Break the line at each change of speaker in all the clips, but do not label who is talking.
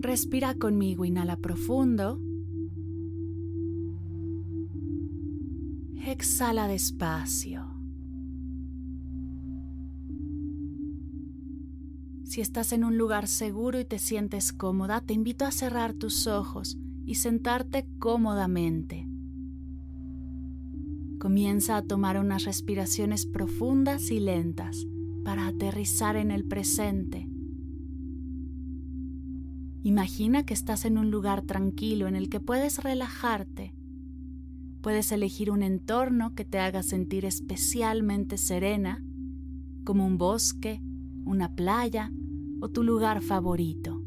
Respira conmigo, inhala profundo. Exhala despacio. Si estás en un lugar seguro y te sientes cómoda, te invito a cerrar tus ojos y sentarte cómodamente. Comienza a tomar unas respiraciones profundas y lentas para aterrizar en el presente Imagina que estás en un lugar tranquilo en el que puedes relajarte. Puedes elegir un entorno que te haga sentir especialmente serena, como un bosque, una playa o tu lugar favorito.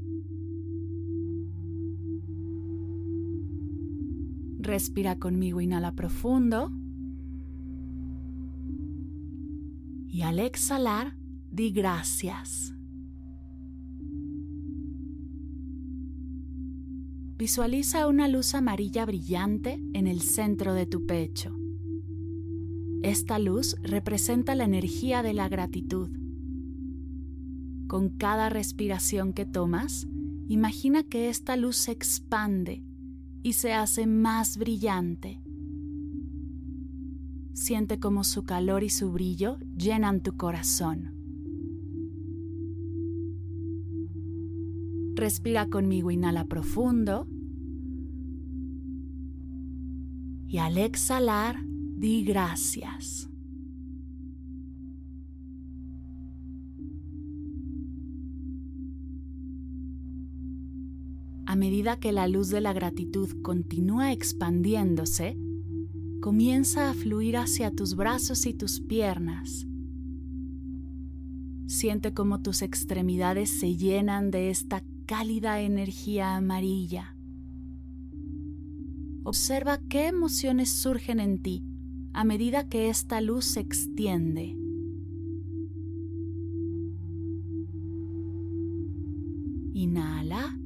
Respira conmigo, inhala profundo. Y al exhalar, di gracias. Visualiza una luz amarilla brillante en el centro de tu pecho. Esta luz representa la energía de la gratitud. Con cada respiración que tomas, imagina que esta luz se expande y se hace más brillante. Siente como su calor y su brillo llenan tu corazón. Respira conmigo, inhala profundo. Y al exhalar, di gracias. A medida que la luz de la gratitud continúa expandiéndose, comienza a fluir hacia tus brazos y tus piernas Siente como tus extremidades se llenan de esta cálida energía amarilla. Observa qué emociones surgen en ti a medida que esta luz se extiende. Inhala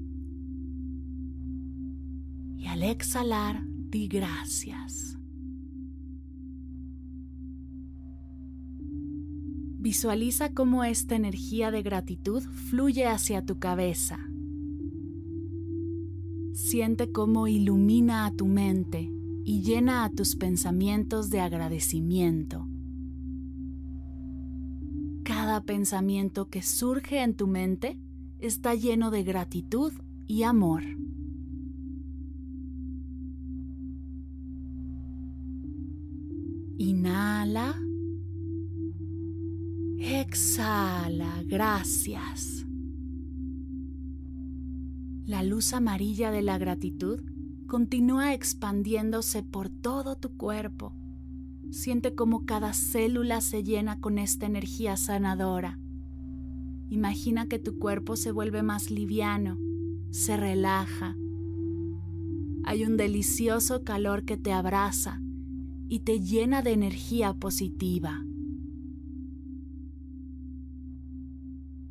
y al exhalar di gracias. Visualiza cómo esta energía de gratitud fluye hacia tu cabeza. Siente cómo ilumina a tu mente y llena a tus pensamientos de agradecimiento. Cada pensamiento que surge en tu mente está lleno de gratitud y amor. Inhala Exhala, gracias. La luz amarilla de la gratitud continúa expandiéndose por todo tu cuerpo. Siente como cada célula se llena con esta energía sanadora. Imagina que tu cuerpo se vuelve más liviano, se relaja. Hay un delicioso calor que te abraza y te llena de energía positiva.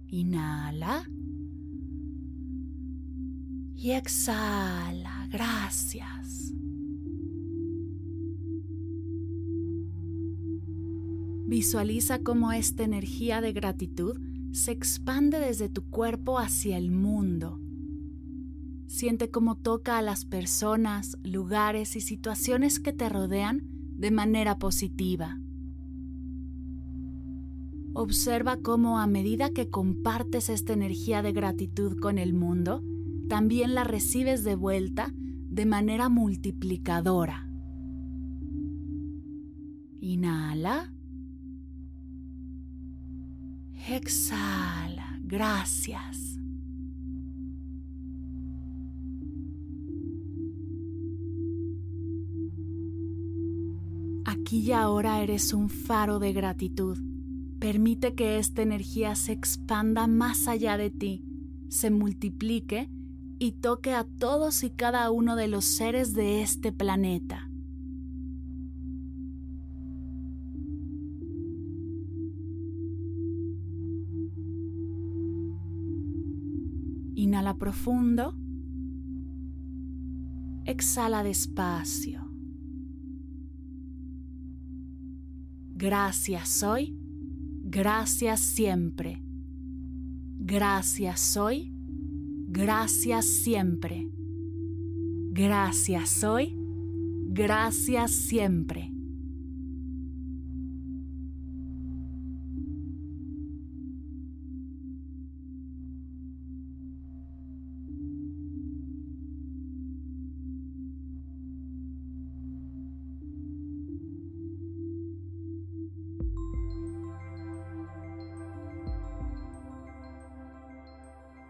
Inhala. Y exhala. Gracias. Visualiza cómo esta energía de gratitud se expande desde tu cuerpo hacia el mundo. Siente cómo toca a las personas, lugares y situaciones que te rodean de manera positiva. Observa cómo a medida que compartes esta energía de gratitud con el mundo, también la recibes de vuelta de manera multiplicadora. Inhala. Exhala. Gracias. Aquí y ahora eres un faro de gratitud. Permite que esta energía se expanda más allá de ti, se multiplique y toque a todos y cada uno de los seres de este planeta. Inhala profundo. Exhala despacio. Gracias hoy, gracias siempre. Gracias hoy, gracias siempre. Gracias hoy, gracias siempre.